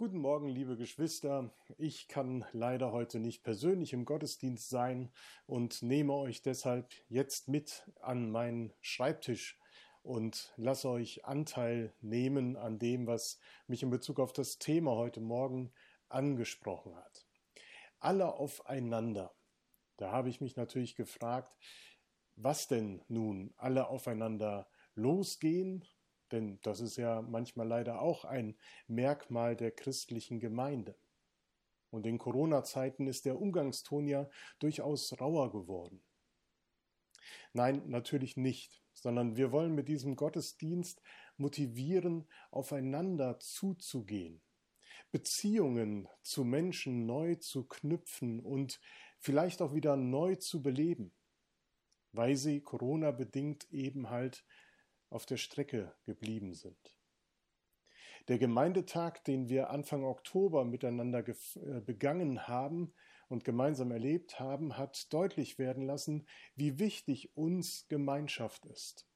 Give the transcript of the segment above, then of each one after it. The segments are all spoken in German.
Guten Morgen, liebe Geschwister. Ich kann leider heute nicht persönlich im Gottesdienst sein und nehme euch deshalb jetzt mit an meinen Schreibtisch und lasse euch Anteil nehmen an dem, was mich in Bezug auf das Thema heute Morgen angesprochen hat. Alle aufeinander. Da habe ich mich natürlich gefragt, was denn nun alle aufeinander losgehen denn das ist ja manchmal leider auch ein Merkmal der christlichen Gemeinde. Und in Corona-Zeiten ist der Umgangston ja durchaus rauer geworden. Nein, natürlich nicht, sondern wir wollen mit diesem Gottesdienst motivieren, aufeinander zuzugehen, Beziehungen zu Menschen neu zu knüpfen und vielleicht auch wieder neu zu beleben, weil sie Corona bedingt eben halt auf der Strecke geblieben sind. Der Gemeindetag, den wir Anfang Oktober miteinander äh, begangen haben und gemeinsam erlebt haben, hat deutlich werden lassen, wie wichtig uns Gemeinschaft ist.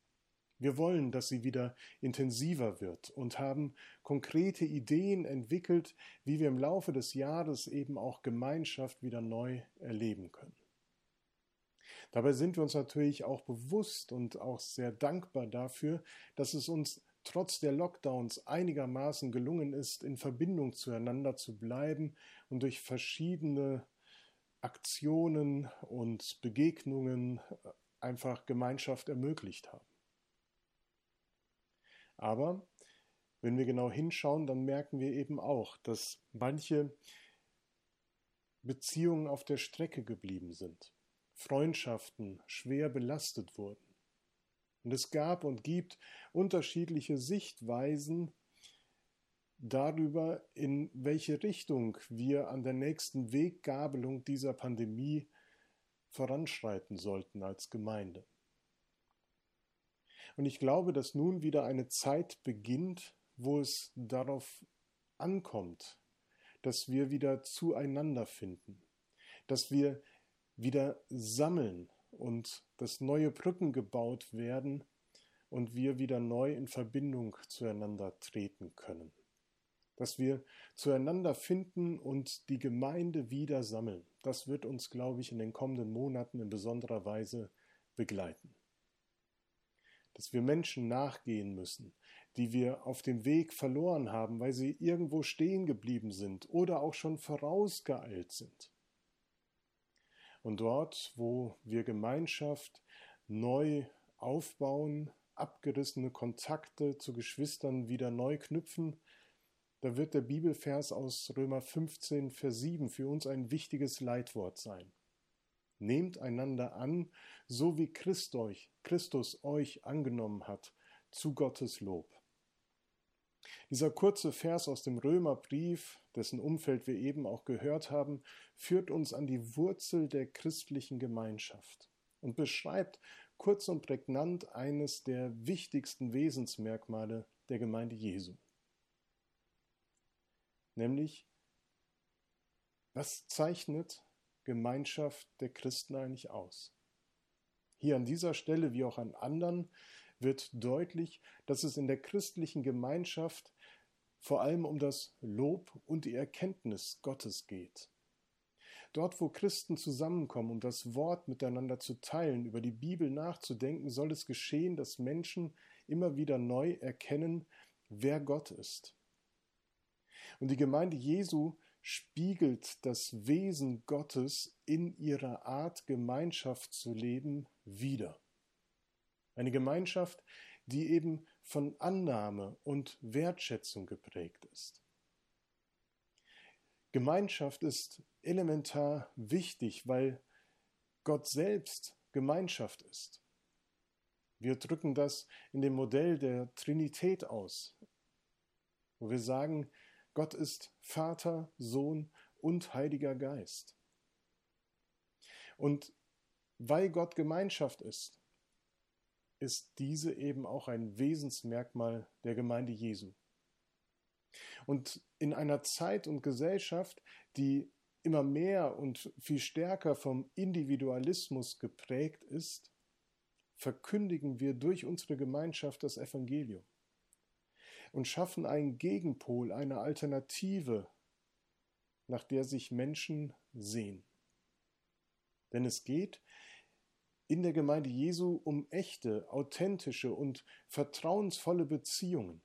Wir wollen, dass sie wieder intensiver wird und haben konkrete Ideen entwickelt, wie wir im Laufe des Jahres eben auch Gemeinschaft wieder neu erleben können. Dabei sind wir uns natürlich auch bewusst und auch sehr dankbar dafür, dass es uns trotz der Lockdowns einigermaßen gelungen ist, in Verbindung zueinander zu bleiben und durch verschiedene Aktionen und Begegnungen einfach Gemeinschaft ermöglicht haben. Aber wenn wir genau hinschauen, dann merken wir eben auch, dass manche Beziehungen auf der Strecke geblieben sind. Freundschaften schwer belastet wurden. Und es gab und gibt unterschiedliche Sichtweisen darüber, in welche Richtung wir an der nächsten Weggabelung dieser Pandemie voranschreiten sollten als Gemeinde. Und ich glaube, dass nun wieder eine Zeit beginnt, wo es darauf ankommt, dass wir wieder zueinander finden, dass wir wieder sammeln und dass neue Brücken gebaut werden und wir wieder neu in Verbindung zueinander treten können. Dass wir zueinander finden und die Gemeinde wieder sammeln. Das wird uns, glaube ich, in den kommenden Monaten in besonderer Weise begleiten. Dass wir Menschen nachgehen müssen, die wir auf dem Weg verloren haben, weil sie irgendwo stehen geblieben sind oder auch schon vorausgeeilt sind und dort, wo wir Gemeinschaft neu aufbauen, abgerissene Kontakte zu Geschwistern wieder neu knüpfen, da wird der Bibelvers aus Römer 15, Vers 7 für uns ein wichtiges Leitwort sein. Nehmt einander an, so wie Christ euch, Christus euch angenommen hat, zu Gottes Lob. Dieser kurze Vers aus dem Römerbrief, dessen Umfeld wir eben auch gehört haben, führt uns an die Wurzel der christlichen Gemeinschaft und beschreibt kurz und prägnant eines der wichtigsten Wesensmerkmale der Gemeinde Jesu. Nämlich, was zeichnet Gemeinschaft der Christen eigentlich aus? Hier an dieser Stelle wie auch an anderen wird deutlich, dass es in der christlichen Gemeinschaft vor allem um das Lob und die Erkenntnis Gottes geht. Dort, wo Christen zusammenkommen, um das Wort miteinander zu teilen, über die Bibel nachzudenken, soll es geschehen, dass Menschen immer wieder neu erkennen, wer Gott ist. Und die Gemeinde Jesu spiegelt das Wesen Gottes in ihrer Art, Gemeinschaft zu leben, wider. Eine Gemeinschaft, die eben von Annahme und Wertschätzung geprägt ist. Gemeinschaft ist elementar wichtig, weil Gott selbst Gemeinschaft ist. Wir drücken das in dem Modell der Trinität aus, wo wir sagen, Gott ist Vater, Sohn und Heiliger Geist. Und weil Gott Gemeinschaft ist, ist diese eben auch ein Wesensmerkmal der Gemeinde Jesu. Und in einer Zeit und Gesellschaft, die immer mehr und viel stärker vom Individualismus geprägt ist, verkündigen wir durch unsere Gemeinschaft das Evangelium. und schaffen einen Gegenpol, eine Alternative, nach der sich Menschen sehen. Denn es geht in der Gemeinde Jesu um echte, authentische und vertrauensvolle Beziehungen.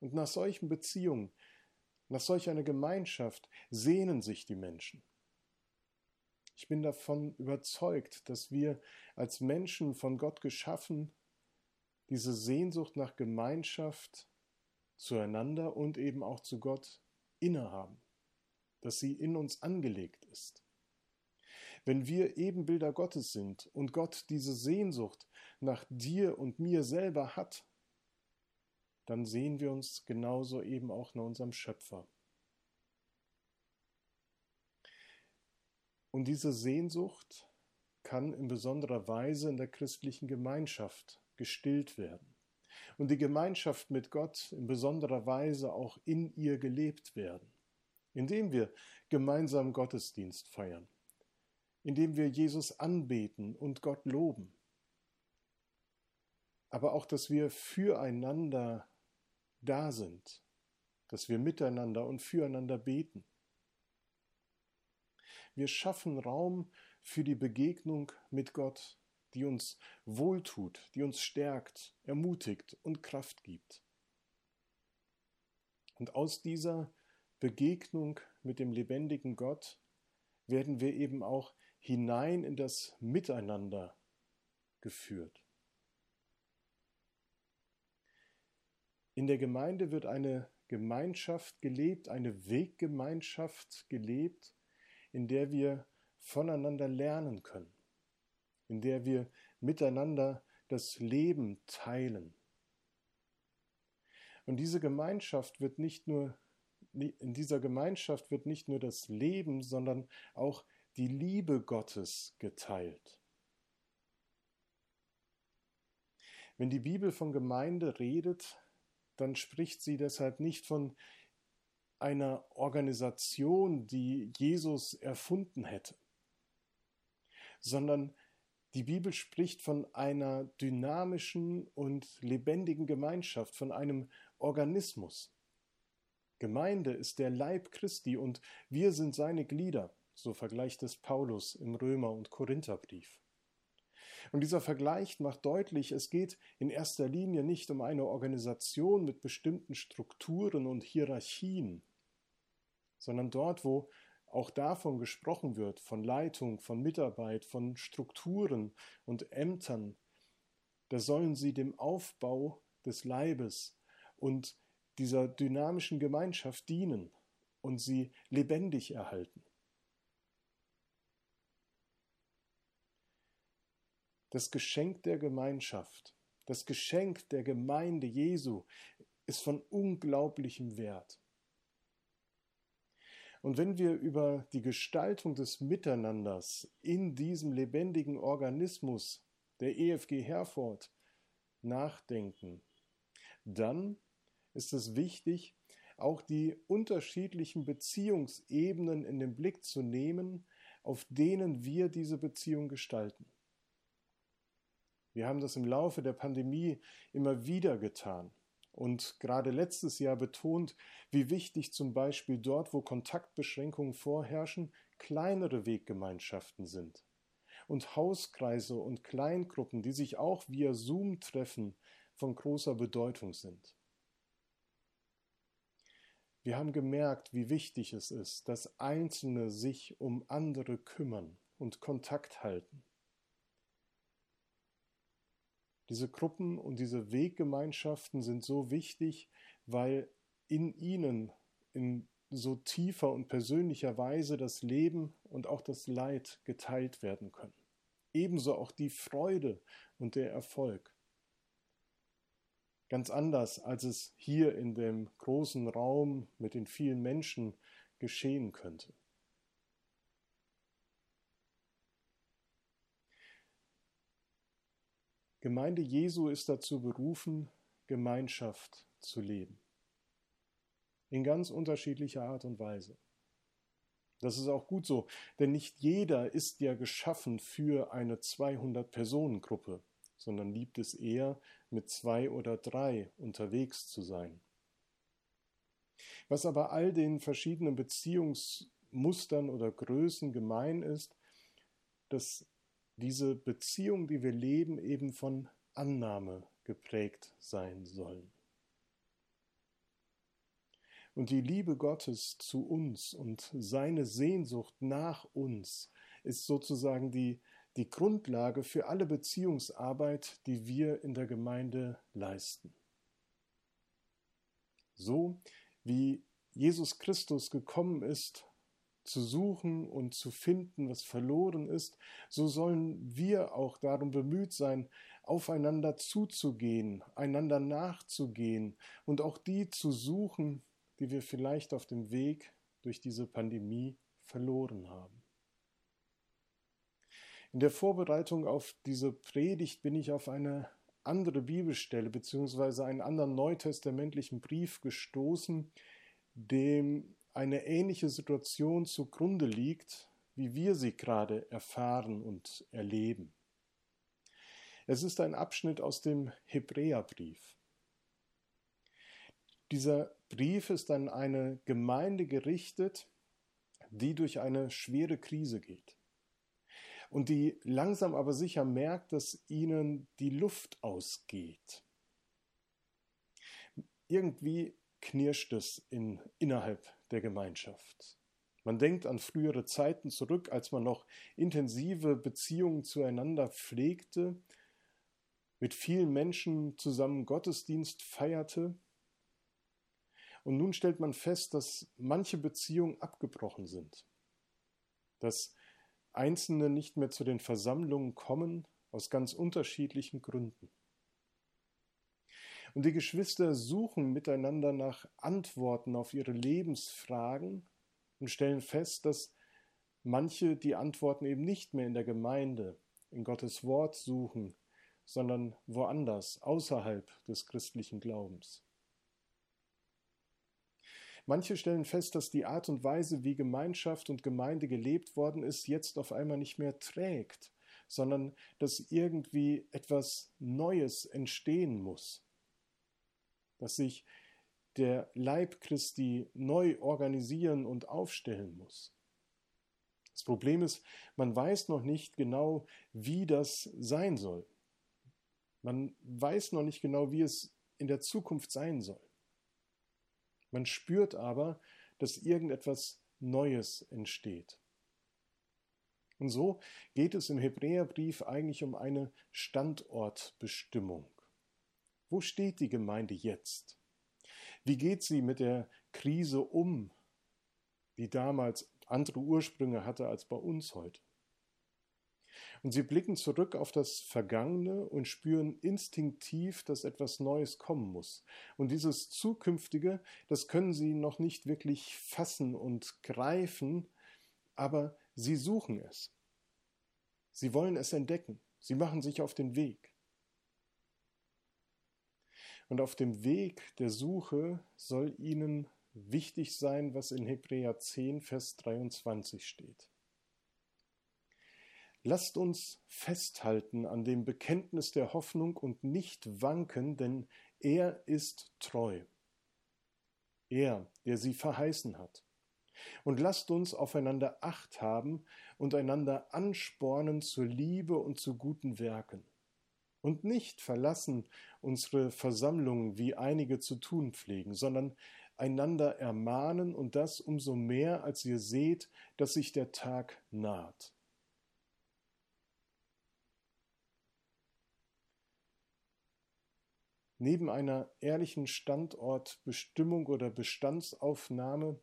Und nach solchen Beziehungen, nach solch einer Gemeinschaft sehnen sich die Menschen. Ich bin davon überzeugt, dass wir als Menschen von Gott geschaffen diese Sehnsucht nach Gemeinschaft zueinander und eben auch zu Gott innehaben, dass sie in uns angelegt ist. Wenn wir Ebenbilder Gottes sind und Gott diese Sehnsucht nach dir und mir selber hat, dann sehen wir uns genauso eben auch nach unserem Schöpfer. Und diese Sehnsucht kann in besonderer Weise in der christlichen Gemeinschaft gestillt werden. Und die Gemeinschaft mit Gott in besonderer Weise auch in ihr gelebt werden, indem wir gemeinsam Gottesdienst feiern, indem wir Jesus anbeten und Gott loben, aber auch, dass wir füreinander da sind, dass wir miteinander und füreinander beten. Wir schaffen Raum für die Begegnung mit Gott, die uns wohltut, die uns stärkt, ermutigt und Kraft gibt. Und aus dieser Begegnung mit dem lebendigen Gott werden wir eben auch hinein in das Miteinander geführt. In der Gemeinde wird eine Gemeinschaft gelebt, eine Weggemeinschaft gelebt, in der wir voneinander lernen können, in der wir miteinander das Leben teilen. Und diese Gemeinschaft wird nicht nur in dieser Gemeinschaft wird nicht nur das Leben, sondern auch die Liebe Gottes geteilt. Wenn die Bibel von Gemeinde redet, dann spricht sie deshalb nicht von einer Organisation, die Jesus erfunden hätte, sondern die Bibel spricht von einer dynamischen und lebendigen Gemeinschaft, von einem Organismus. Gemeinde ist der Leib Christi und wir sind seine Glieder, so vergleicht es Paulus im Römer- und Korintherbrief. Und dieser Vergleich macht deutlich, es geht in erster Linie nicht um eine Organisation mit bestimmten Strukturen und Hierarchien, sondern dort, wo auch davon gesprochen wird, von Leitung, von Mitarbeit, von Strukturen und Ämtern, da sollen sie dem Aufbau des Leibes und dieser dynamischen Gemeinschaft dienen und sie lebendig erhalten. Das Geschenk der Gemeinschaft, das Geschenk der Gemeinde Jesu ist von unglaublichem Wert. Und wenn wir über die Gestaltung des Miteinanders in diesem lebendigen Organismus der EFG Herford nachdenken, dann ist es wichtig, auch die unterschiedlichen Beziehungsebenen in den Blick zu nehmen, auf denen wir diese Beziehung gestalten. Wir haben das im Laufe der Pandemie immer wieder getan und gerade letztes Jahr betont, wie wichtig zum Beispiel dort, wo Kontaktbeschränkungen vorherrschen, kleinere Weggemeinschaften sind und Hauskreise und Kleingruppen, die sich auch via Zoom treffen, von großer Bedeutung sind. Wir haben gemerkt, wie wichtig es ist, dass Einzelne sich um andere kümmern und Kontakt halten. Diese Gruppen und diese Weggemeinschaften sind so wichtig, weil in ihnen in so tiefer und persönlicher Weise das Leben und auch das Leid geteilt werden können. Ebenso auch die Freude und der Erfolg. Ganz anders, als es hier in dem großen Raum mit den vielen Menschen geschehen könnte. Gemeinde Jesu ist dazu berufen, Gemeinschaft zu leben. In ganz unterschiedlicher Art und Weise. Das ist auch gut so, denn nicht jeder ist ja geschaffen für eine 200-Personen-Gruppe, sondern liebt es eher, mit zwei oder drei unterwegs zu sein Was aber all den verschiedenen Beziehungsmustern oder Größen gemein ist, dass diese Beziehung, die wir leben, eben von Annahme geprägt sein sollen. Und die Liebe Gottes zu uns und seine Sehnsucht nach uns ist sozusagen die, die Grundlage für alle Beziehungsarbeit, die wir in der Gemeinde leisten. So wie Jesus Christus gekommen ist, zu suchen und zu finden, was verloren ist, so sollen wir auch darum bemüht sein, aufeinander zuzugehen, einander nachzugehen und auch die zu suchen, die wir vielleicht auf dem Weg durch diese Pandemie verloren haben. In der Vorbereitung auf diese Predigt bin ich auf eine andere Bibelstelle bzw. einen anderen neutestamentlichen Brief gestoßen, dem eine ähnliche Situation zugrunde liegt, wie wir sie gerade erfahren und erleben. Es ist ein Abschnitt aus dem Hebräerbrief. Dieser Brief ist an eine Gemeinde gerichtet, die durch eine schwere Krise geht und die langsam aber sicher merkt, dass ihnen die Luft ausgeht. Irgendwie knirscht es in, innerhalb der Gemeinschaft. Man denkt an frühere Zeiten zurück, als man noch intensive Beziehungen zueinander pflegte, mit vielen Menschen zusammen Gottesdienst feierte. Und nun stellt man fest, dass manche Beziehungen abgebrochen sind, dass Einzelne nicht mehr zu den Versammlungen kommen aus ganz unterschiedlichen Gründen. Und die Geschwister suchen miteinander nach Antworten auf ihre Lebensfragen und stellen fest, dass manche die Antworten eben nicht mehr in der Gemeinde, in Gottes Wort suchen, sondern woanders, außerhalb des christlichen Glaubens. Manche stellen fest, dass die Art und Weise, wie Gemeinschaft und Gemeinde gelebt worden ist, jetzt auf einmal nicht mehr trägt, sondern dass irgendwie etwas Neues entstehen muss dass sich der Leib Christi neu organisieren und aufstellen muss. Das Problem ist, man weiß noch nicht genau, wie das sein soll. Man weiß noch nicht genau, wie es in der Zukunft sein soll. Man spürt aber, dass irgendetwas Neues entsteht. Und so geht es im Hebräerbrief eigentlich um eine Standortbestimmung. Wo steht die Gemeinde jetzt? Wie geht sie mit der Krise um, die damals andere Ursprünge hatte als bei uns heute? Und sie blicken zurück auf das Vergangene und spüren instinktiv, dass etwas Neues kommen muss. Und dieses Zukünftige, das können sie noch nicht wirklich fassen und greifen, aber sie suchen es. Sie wollen es entdecken. Sie machen sich auf den Weg. Und auf dem Weg der Suche soll ihnen wichtig sein, was in Hebräer 10, Vers 23 steht. Lasst uns festhalten an dem Bekenntnis der Hoffnung und nicht wanken, denn er ist treu. Er, der sie verheißen hat. Und lasst uns aufeinander Acht haben und einander anspornen zur Liebe und zu guten Werken und nicht verlassen unsere Versammlungen, wie einige zu tun pflegen, sondern einander ermahnen und das umso mehr, als ihr seht, dass sich der Tag naht. Neben einer ehrlichen Standortbestimmung oder Bestandsaufnahme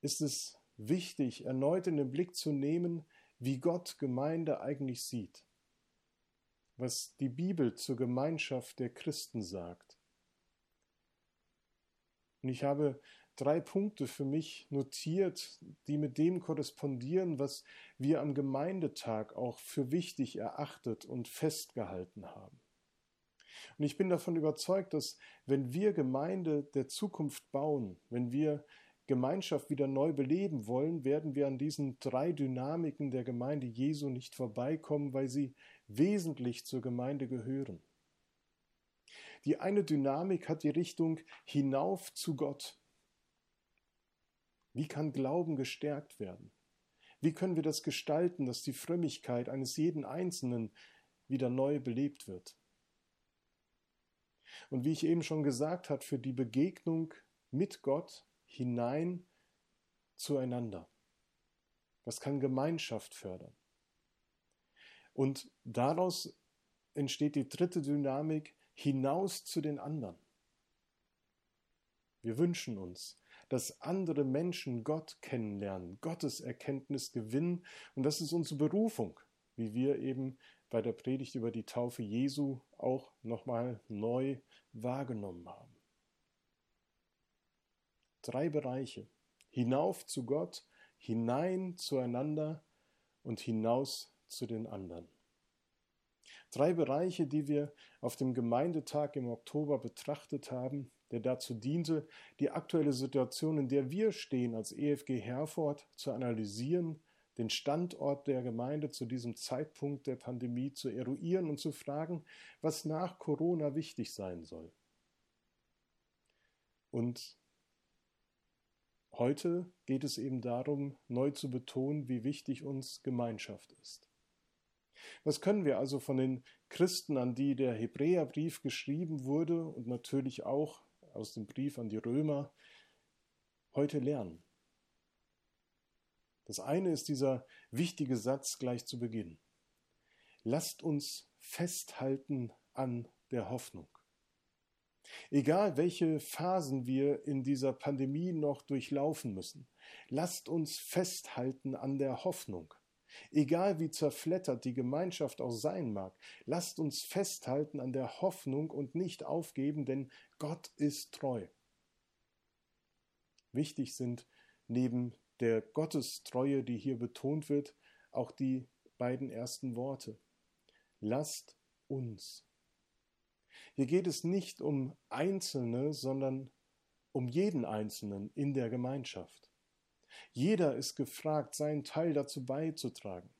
ist es wichtig, erneut in den Blick zu nehmen, wie Gott Gemeinde eigentlich sieht was die Bibel zur Gemeinschaft der Christen sagt. Und ich habe drei Punkte für mich notiert, die mit dem korrespondieren, was wir am Gemeindetag auch für wichtig erachtet und festgehalten haben. Und ich bin davon überzeugt, dass wenn wir Gemeinde der Zukunft bauen, wenn wir Gemeinschaft wieder neu beleben wollen, werden wir an diesen drei Dynamiken der Gemeinde Jesu nicht vorbeikommen, weil sie wesentlich zur Gemeinde gehören. Die eine Dynamik hat die Richtung hinauf zu Gott. Wie kann Glauben gestärkt werden? Wie können wir das gestalten, dass die Frömmigkeit eines jeden Einzelnen wieder neu belebt wird? Und wie ich eben schon gesagt habe, für die Begegnung mit Gott hinein zueinander. Was kann Gemeinschaft fördern? Und daraus entsteht die dritte Dynamik hinaus zu den anderen. Wir wünschen uns, dass andere Menschen Gott kennenlernen, Gottes Erkenntnis gewinnen. Und das ist unsere Berufung, wie wir eben bei der Predigt über die Taufe Jesu auch nochmal neu wahrgenommen haben. Drei Bereiche. Hinauf zu Gott, hinein zueinander und hinaus zu den anderen. Drei Bereiche, die wir auf dem Gemeindetag im Oktober betrachtet haben, der dazu diente, die aktuelle Situation, in der wir stehen als EFG Herford, zu analysieren, den Standort der Gemeinde zu diesem Zeitpunkt der Pandemie zu eruieren und zu fragen, was nach Corona wichtig sein soll. Und heute geht es eben darum, neu zu betonen, wie wichtig uns Gemeinschaft ist. Was können wir also von den Christen, an die der Hebräerbrief geschrieben wurde und natürlich auch aus dem Brief an die Römer, heute lernen? Das eine ist dieser wichtige Satz gleich zu Beginn. Lasst uns festhalten an der Hoffnung. Egal welche Phasen wir in dieser Pandemie noch durchlaufen müssen, lasst uns festhalten an der Hoffnung. Egal wie zerflettert die Gemeinschaft auch sein mag, lasst uns festhalten an der Hoffnung und nicht aufgeben, denn Gott ist treu. Wichtig sind neben der Gottestreue, die hier betont wird, auch die beiden ersten Worte. Lasst uns. Hier geht es nicht um Einzelne, sondern um jeden Einzelnen in der Gemeinschaft. Jeder ist gefragt, seinen Teil dazu beizutragen.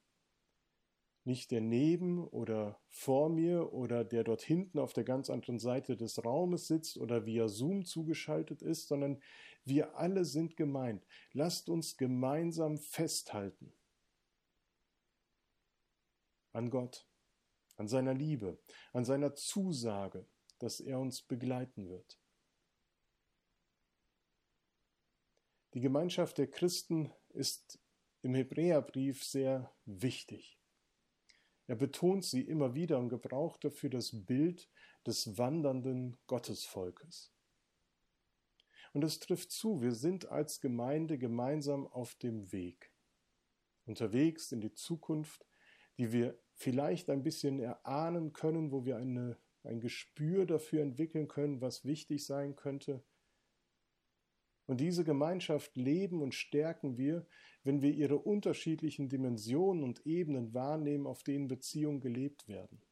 Nicht der neben oder vor mir oder der dort hinten auf der ganz anderen Seite des Raumes sitzt oder via Zoom zugeschaltet ist, sondern wir alle sind gemeint. Lasst uns gemeinsam festhalten an Gott, an seiner Liebe, an seiner Zusage, dass er uns begleiten wird. Die Gemeinschaft der Christen ist im Hebräerbrief sehr wichtig. Er betont sie immer wieder und gebraucht dafür das Bild des wandernden Gottesvolkes. Und es trifft zu, wir sind als Gemeinde gemeinsam auf dem Weg. Unterwegs in die Zukunft, die wir vielleicht ein bisschen erahnen können, wo wir eine, ein Gespür dafür entwickeln können, was wichtig sein könnte. Und diese Gemeinschaft leben und stärken wir, wenn wir ihre unterschiedlichen Dimensionen und Ebenen wahrnehmen, auf denen Beziehungen gelebt werden.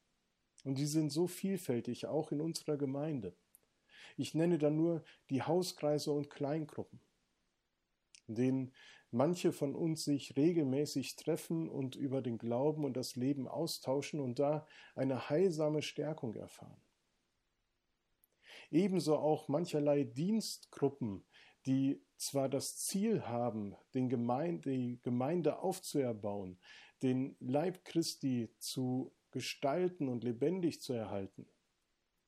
Und die sind so vielfältig, auch in unserer Gemeinde. Ich nenne dann nur die Hauskreise und Kleingruppen, in denen manche von uns sich regelmäßig treffen und über den Glauben und das Leben austauschen und da eine heilsame Stärkung erfahren. Ebenso auch mancherlei Dienstgruppen, die zwar das Ziel haben, den Gemeinde, die Gemeinde aufzuerbauen, den Leib Christi zu gestalten und lebendig zu erhalten,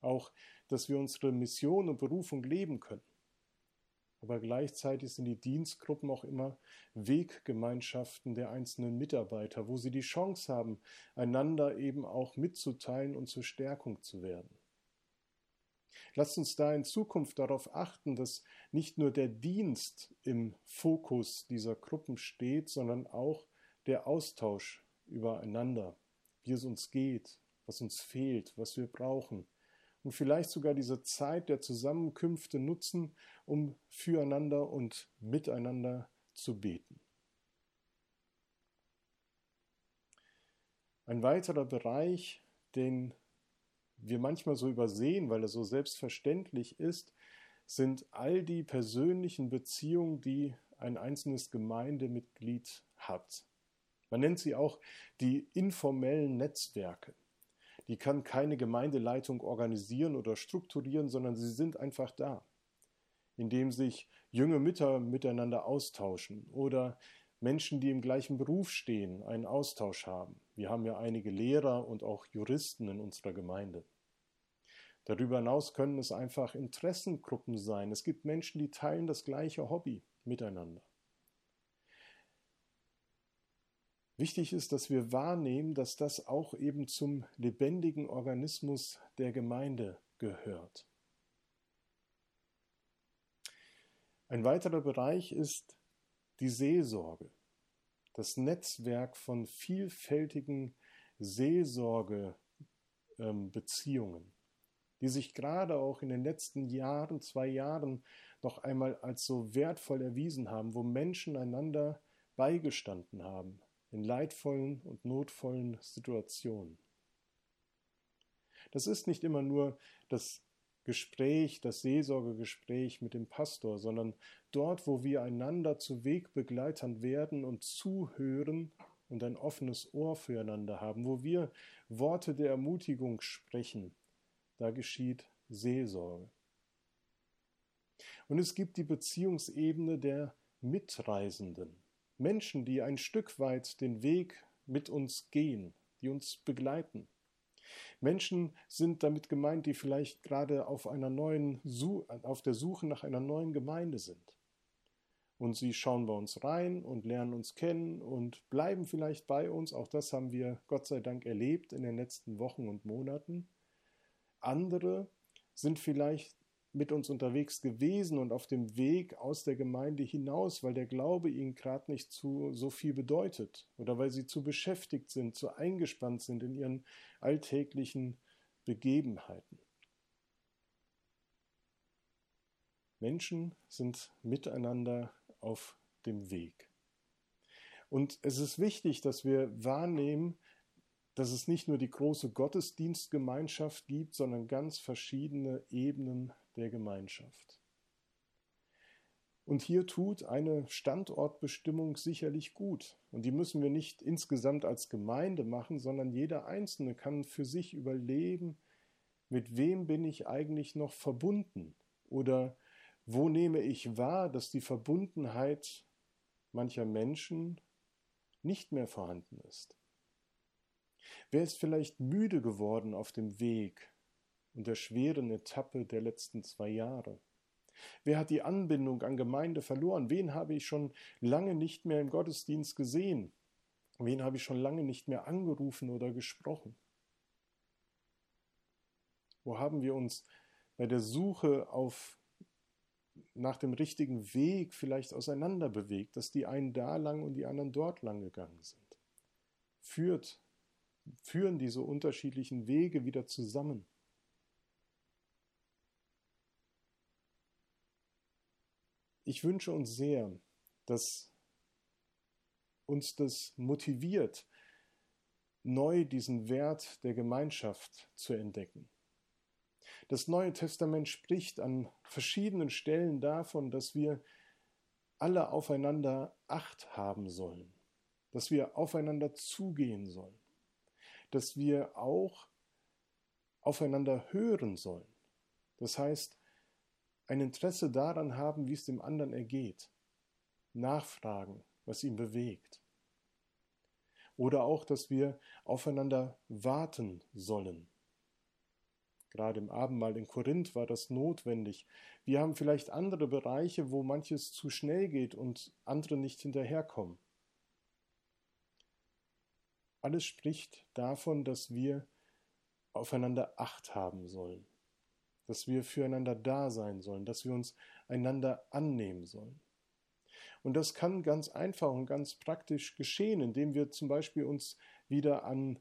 auch dass wir unsere Mission und Berufung leben können. Aber gleichzeitig sind die Dienstgruppen auch immer Weggemeinschaften der einzelnen Mitarbeiter, wo sie die Chance haben, einander eben auch mitzuteilen und zur Stärkung zu werden. Lasst uns da in Zukunft darauf achten, dass nicht nur der Dienst im Fokus dieser Gruppen steht, sondern auch der Austausch übereinander, wie es uns geht, was uns fehlt, was wir brauchen, und vielleicht sogar diese Zeit der Zusammenkünfte nutzen, um füreinander und miteinander zu beten. Ein weiterer Bereich, den wir manchmal so übersehen, weil er so selbstverständlich ist, sind all die persönlichen Beziehungen, die ein einzelnes Gemeindemitglied hat. Man nennt sie auch die informellen Netzwerke. Die kann keine Gemeindeleitung organisieren oder strukturieren, sondern sie sind einfach da. indem sich junge Mütter miteinander austauschen oder Menschen, die im gleichen Beruf stehen, einen Austausch haben. Wir haben ja einige Lehrer und auch Juristen in unserer Gemeinde. Darüber hinaus können es einfach Interessengruppen sein. Es gibt Menschen, die teilen das gleiche Hobby miteinander. Wichtig ist, dass wir wahrnehmen, dass das auch eben zum lebendigen Organismus der Gemeinde gehört. Ein weiterer Bereich ist die Seelsorge, das Netzwerk von vielfältigen Seelsorgebeziehungen, die sich gerade auch in den letzten Jahren, zwei Jahren noch einmal als so wertvoll erwiesen haben, wo Menschen einander beigestanden haben in leidvollen und notvollen Situationen. Das ist nicht immer nur das Gespräch, das Seelsorgegespräch mit dem Pastor, sondern dort, wo wir einander zu Wegbegleitern werden und zuhören und ein offenes Ohr füreinander haben, wo wir Worte der Ermutigung sprechen, da geschieht Seelsorge. Und es gibt die Beziehungsebene der Mitreisenden, Menschen, die ein Stück weit den Weg mit uns gehen, die uns begleiten. Menschen sind damit gemeint, die vielleicht gerade auf einer neuen auf der Suche nach einer neuen Gemeinde sind. Und sie schauen bei uns rein und lernen uns kennen und bleiben vielleicht bei uns. Auch das haben wir Gott sei Dank erlebt in den letzten Wochen und Monaten. Andere sind vielleicht mit uns unterwegs gewesen und auf dem Weg aus der Gemeinde hinaus, weil der Glaube ihnen gerade nicht zu so viel bedeutet oder weil sie zu beschäftigt sind, zu eingespannt sind in ihren alltäglichen Begebenheiten. Menschen sind miteinander auf dem Weg. Und es ist wichtig, dass wir wahrnehmen, dass es nicht nur die große Gottesdienstgemeinschaft gibt, sondern ganz verschiedene Ebenen der Gemeinschaft. Und hier tut eine Standortbestimmung sicherlich gut. Und die müssen wir nicht insgesamt als Gemeinde machen, sondern jeder Einzelne kann für sich überlegen, mit wem bin ich eigentlich noch verbunden? Oder wo nehme ich wahr, dass die Verbundenheit mancher Menschen nicht mehr vorhanden ist? Wer ist vielleicht müde geworden auf dem Weg und der schweren Etappe der letzten zwei Jahre? Wer hat die Anbindung an Gemeinde verloren? Wen habe ich schon lange nicht mehr im Gottesdienst gesehen? Wen habe ich schon lange nicht mehr angerufen oder gesprochen? Wo haben wir uns bei der Suche auf nach dem richtigen Weg vielleicht auseinander bewegt, dass die einen da lang und die anderen dort lang gegangen sind? Führt, führen diese unterschiedlichen Wege wieder zusammen? Ich wünsche uns sehr, dass uns das motiviert, neu diesen Wert der Gemeinschaft zu entdecken. Das Neue Testament spricht an verschiedenen Stellen davon, dass wir alle aufeinander Acht haben sollen, dass wir aufeinander zugehen sollen, dass wir auch aufeinander hören sollen. Das heißt, ein Interesse daran haben, wie es dem anderen ergeht, nachfragen, was ihn bewegt. Oder auch, dass wir aufeinander warten sollen. Gerade im Abendmahl in Korinth war das notwendig. Wir haben vielleicht andere Bereiche, wo manches zu schnell geht und andere nicht hinterherkommen. Alles spricht davon, dass wir aufeinander Acht haben sollen dass wir füreinander da sein sollen, dass wir uns einander annehmen sollen. Und das kann ganz einfach und ganz praktisch geschehen, indem wir zum Beispiel uns wieder an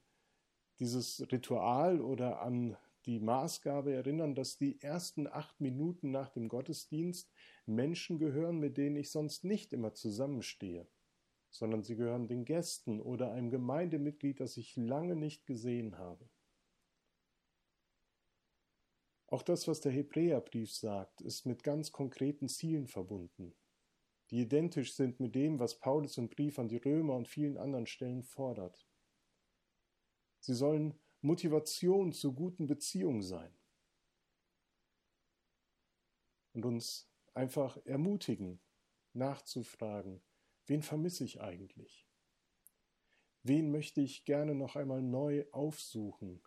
dieses Ritual oder an die Maßgabe erinnern, dass die ersten acht Minuten nach dem Gottesdienst Menschen gehören, mit denen ich sonst nicht immer zusammenstehe, sondern sie gehören den Gästen oder einem Gemeindemitglied, das ich lange nicht gesehen habe. Auch das, was der Hebräerbrief sagt, ist mit ganz konkreten Zielen verbunden, die identisch sind mit dem, was Paulus im Brief an die Römer und vielen anderen Stellen fordert. Sie sollen Motivation zu guten Beziehungen sein und uns einfach ermutigen, nachzufragen, wen vermisse ich eigentlich? Wen möchte ich gerne noch einmal neu aufsuchen?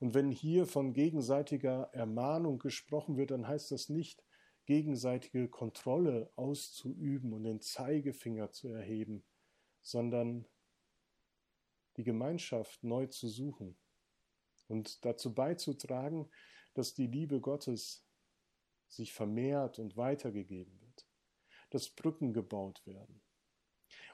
Und wenn hier von gegenseitiger Ermahnung gesprochen wird, dann heißt das nicht, gegenseitige Kontrolle auszuüben und den Zeigefinger zu erheben, sondern die Gemeinschaft neu zu suchen und dazu beizutragen, dass die Liebe Gottes sich vermehrt und weitergegeben wird, dass Brücken gebaut werden.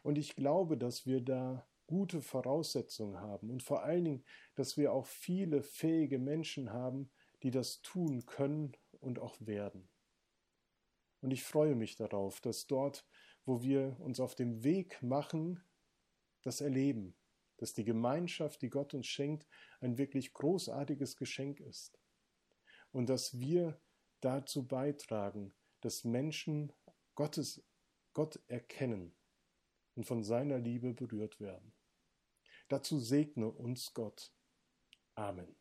Und ich glaube, dass wir da gute Voraussetzungen haben und vor allen Dingen, dass wir auch viele fähige Menschen haben, die das tun können und auch werden. Und ich freue mich darauf, dass dort, wo wir uns auf dem Weg machen, das erleben, dass die Gemeinschaft, die Gott uns schenkt, ein wirklich großartiges Geschenk ist. Und dass wir dazu beitragen, dass Menschen Gottes, Gott erkennen und von seiner Liebe berührt werden. Dazu segne uns Gott. Amen.